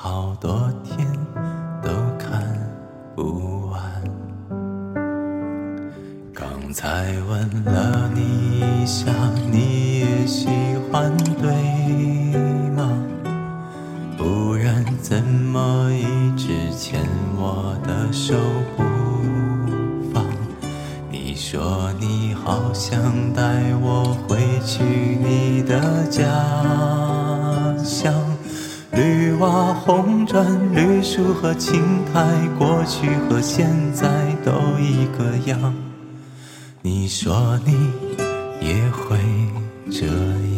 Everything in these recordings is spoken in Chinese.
好多天都看不完。刚才问了你一下，你也喜欢对吗？不然怎么一直牵我的手不放？你说你好想带我回去你的家乡，绿瓦红砖、绿树和青苔，过去和现在都一个样。你说你也会这样。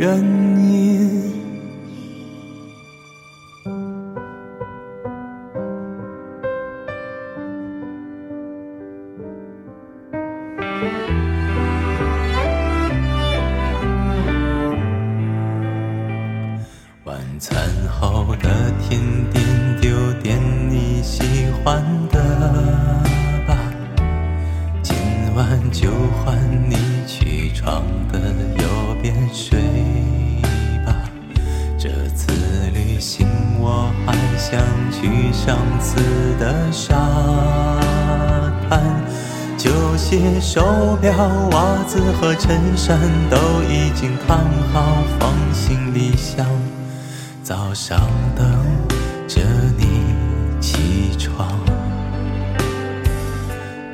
原因。晚餐后的甜点，晚就换你去床的右边睡吧。这次旅行我还想去上次的沙滩，旧鞋、手表、袜子和衬衫都已经烫好，放行李箱。早上等着你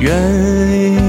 原因。